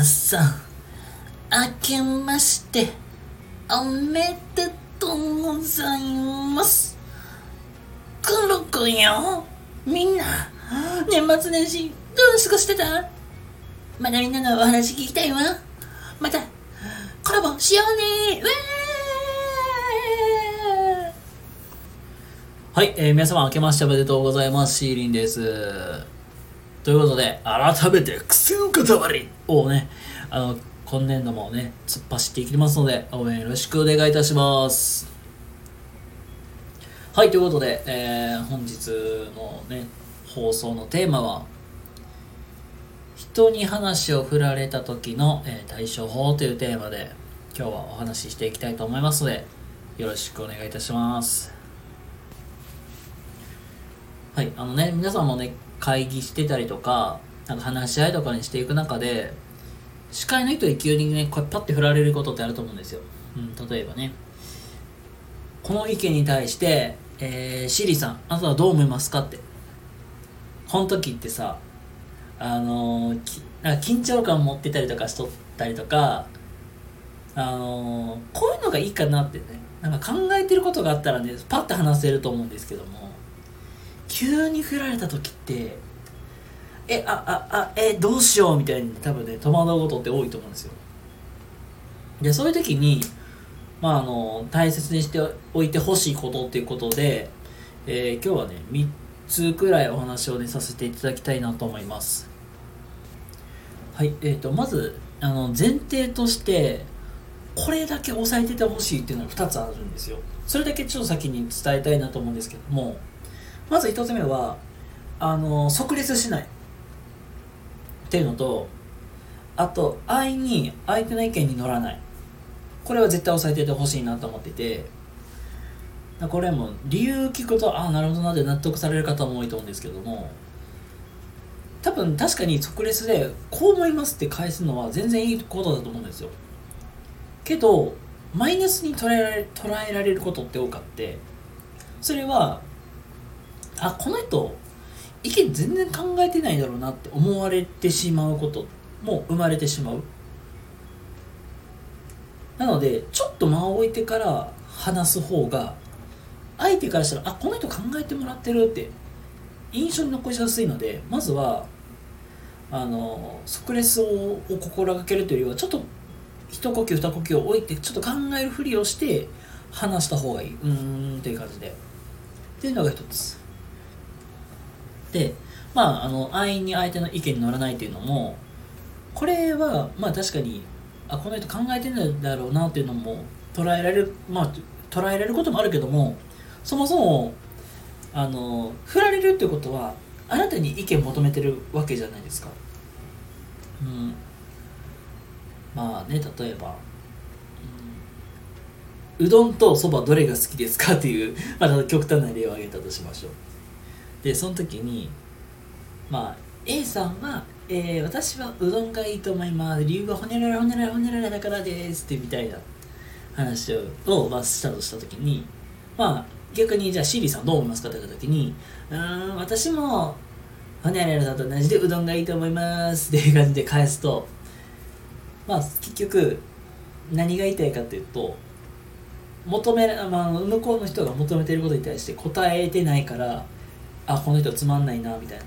皆さん、明けまして、おめでとうございます。コロコよ、みんな、年末年始、どう過ごしてた？まだみんなのお話聞きたいわ。また、コラボしようねウェーはい、えー皆様明けましておめでとうございます。シーリンです。ということで、改めて、癖の塊をね、あの、今年度もね、突っ走っていきますので、応援よろしくお願いいたします。はい、ということで、えー本日のね、放送のテーマは、人に話を振られた時の、えー対処法というテーマで、今日はお話ししていきたいと思いますので、よろしくお願いいたします。はい、あのね、皆さんもね、会議してたりとか、なんか話し合いとかにしていく中で、司会の人に急にね、こうパッて振られることってあると思うんですよ。うん、例えばね、この意見に対して、えー、シリさん、あなたはどう思いますかって。この時ってさ、あのーなんか緊張感持ってたりとかしとったりとか、あのーこういうのがいいかなってね、なんか考えてることがあったらね、パッて話せると思うんですけども、急に振られた時ってえあああえどうしようみたいに多分ね戸惑うことって多いと思うんですよ。でそういう時にまああの大切にしておいてほしいことっていうことで、えー今日はね3つくらいお話をねさせていただきたいなと思います。はいえー、とまずあの前提としてこれだけ押さえててほしいっていうのが2つあるんですよ。それだけちょっと先に伝えたいなと思うんですけどもまず一つ目はあの即列しない。っていうのとあと安易に相手の意見に乗らない。これは絶対押さえててほしいなと思ってて。これも理由聞くとああなるほどなって納得される方も多いと思うんですけども。多分確かに即列でこう思いますって返すのは全然いいことだと思うんですよ。けどマイナスに捉えられ捉えられることって多かって。それはあこの人意見全然考えてないだろうなって思われてしまうことも生まれてしまう。なのでちょっと間を置いてから話す方が相手からしたらあこの人考えてもらってるって印象に残しやすいのでまずはあの即レスを心がけるというよりはちょっと一呼吸二呼吸を置いてちょっと考えるふりをして話した方がいい。うーんっていう感じで。っていうのが一つ。まああの安易に相手の意見に乗らないっていうのもこれはまあ確かにあこの人考えてるんだろうなっていうのも捉えられるまあ捉えられることもあるけどもそもそもあの振られるっていうことはあなたに意見求めてるわけじゃないですか。うん。まあね例えば、うん。うどんとそばどれが好きですかっていう、まあ、極端な例を挙げたとしましょう。でその時にまあ A さんは、えー私はうどんがいいと思います。理由はほにゃららほにゃららほにゃららだからです。ってみたいな話をを、まあ、したとした時にまあ逆にじゃあシリーさんどう思いますかって言った時にうん私もほにゃららさんと同じでうどんがいいと思います。っていう感じで返すとまあ結局何が言いたいかっていうと求め、まあ、向こうの人が求めてることに対して答えてないからあこの人つまんないなみたいな、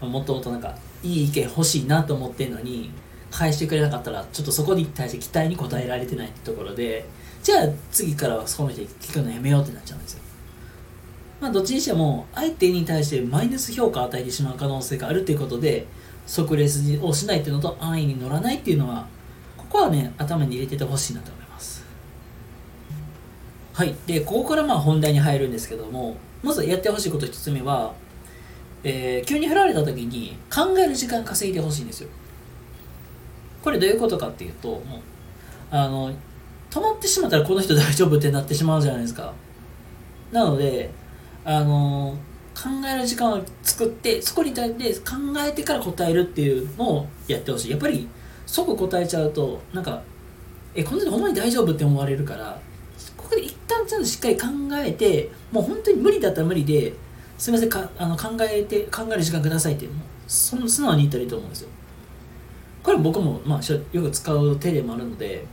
まあもっともっとなんかいい意見欲しいなと思ってんのに返してくれなかったらちょっとそこに対して期待に応えられてないってところでじゃあ次からはその人に聞くのやめようってなっちゃうんですよ。まあどっちにしても相手に対してマイナス評価を与えてしまう可能性があるっていうことで即レスをしないっていうのと安易に乗らないっていうのはここはね頭に入れててほしいなと思います。はい。でここからまあ本題に入るんですけどもまずやってほしいこと一つ目は、えー急に振られた時に考える時間稼いでほしいんですよ。これどういうことかっていうともうあの止まってしまったらこの人大丈夫ってなってしまうじゃないですか。なのであの考える時間を作ってそこに対して考えてから答えるっていうのをやってほしい。やっぱり即答えちゃうとなんかえこの人ほんまに大丈夫って思われるからここで一旦ちゃんとしっかり考えてもう本当に無理だったら無理ですみませんかあの考えて考える時間くださいっていうその素直に言ったらいいと思うんですよ。これ僕も、まあ、よく使う手でもあるので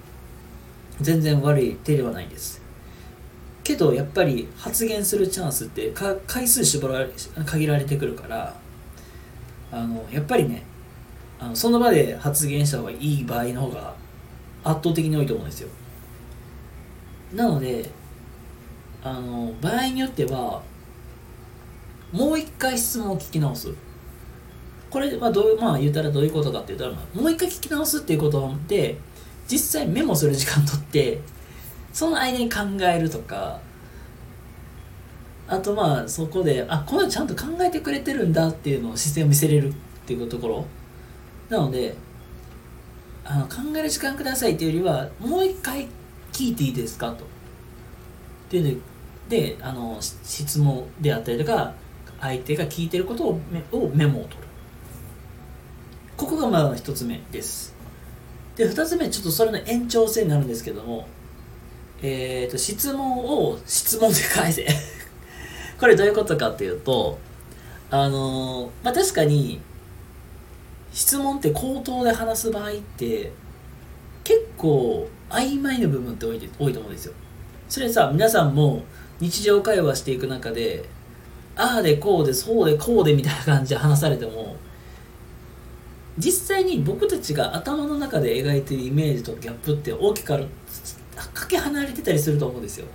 全然悪い手ではないです。けどやっぱり発言するチャンスって回数絞られ限られてくるからあのやっぱりねあのその場で発言した方がいい場合の方が圧倒的に多いと思うんですよ。なのであの場合によってはもう一回質問を聞き直す。これはどうまあ言ったらどういうことかって言ったらもう一回聞き直すっていうことで実際メモする時間とってその間に考えるとかあとまあそこであこのちゃんと考えてくれてるんだっていうのを姿勢を見せれるっていうところ。なのであの考える時間くださいっていうよりはもう一回聞いていいですかと。でであの質問であったりとか相手が聞いてることををメモを取る。ここがまあ一つ目です。で二つ目ちょっとそれの延長線になるんですけどもえっ、ー、と質問を質問で返せ。これどういうことかっていうとあのまあ確かに質問って口頭で話す場合って結構曖昧な部分って多い多いと思うんですよ。それさ皆さんも日常会話していく中でああでこうでそうでこうでみたいな感じで話されても実際に僕たちが頭の中で描いてるイメージとギャップって大きくかけ離れてたりすると思うんですよ。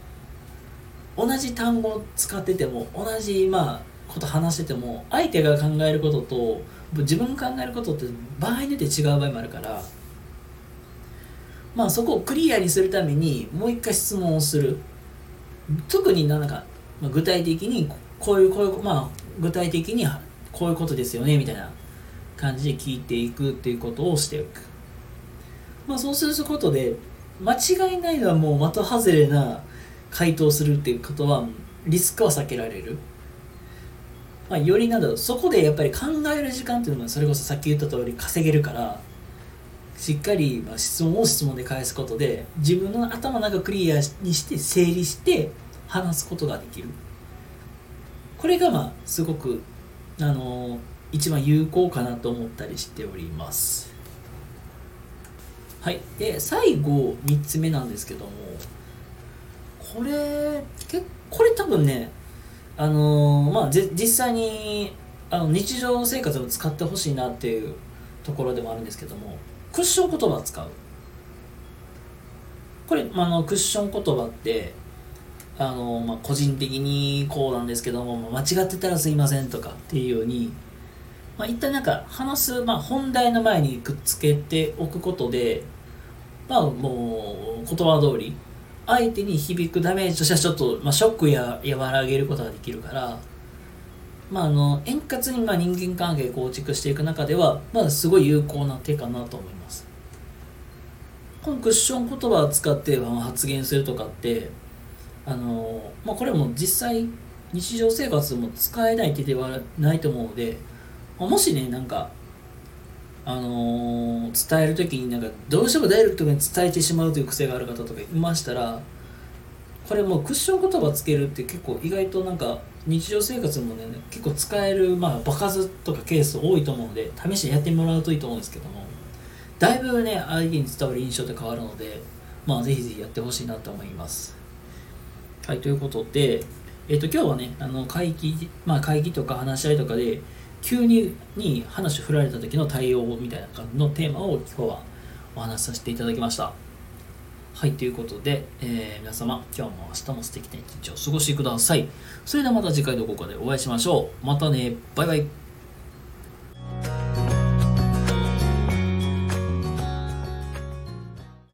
同じ単語を使ってても同じまあこと話してても相手が考えることと自分が考えることって場合によって違う場合もあるからまあそこをクリアにするためにもう一回質問をする。特になんか、まあ、具体的にこういうこういうまあ具体的にこういうことですよねみたいな感じで聞いていくっていうことをしておく。まあそうすることで間違いないのはもう的外れな回答するっていうことはリスクは避けられる。まあ、よりなんだろうそこでやっぱり考える時間っていうのはそれこそさっき言った通り稼げるからしっかりま質問を質問で返すことで自分の頭の中クリアにして整理して話すことができる。これがまあすごくあの一番有効かなと思ったりしております。はい。で最後3つ目なんですけどもこれ結これ多分ねあの、まあ実際にあの日常生活を使ってほしいなっていうところでもあるんですけどもクッション言葉を使う。これ、まあのクッション言葉ってあの、まあ、個人的にこうなんですけども間違ってたらすいませんとかっていうように、まあ、一旦なんか話す、まあ、本題の前にくっつけておくことでまあもう言葉通り相手に響くダメージとしてはちょっと、まあ、ショックや和らげることができるから、まあ、あの円滑にまあ人間関係構築していく中では、まあ、すごい有効な手かなと思います。このクッション言葉を使って発言するとかってあの、まあ、これも実際日常生活も使えない手ではないと思うのでもしねなんかあのー、伝える時になんかどうしてもダイレクトに伝えてしまうという癖がある方とかいましたらこれもクッション言葉つけるって結構意外となんか日常生活もね結構使えるまあ場数とかケース多いと思うので試してやってもらうといいと思うんですけども。だいぶね相手に伝わる印象って変わるのでまあぜひぜひやってほしいなと思いますはいということでえっ、ー、と今日はねあの会議まあ会議とか話し合いとかで急にに話を振られた時の対応みたいな感じのテーマを今日はお話しさせていただきました。はい、ということで、えー、皆様、今日も明日も素敵な一日をお過ごしください。それではまた次回どこかでお会いしましょう。またね、バイバイ。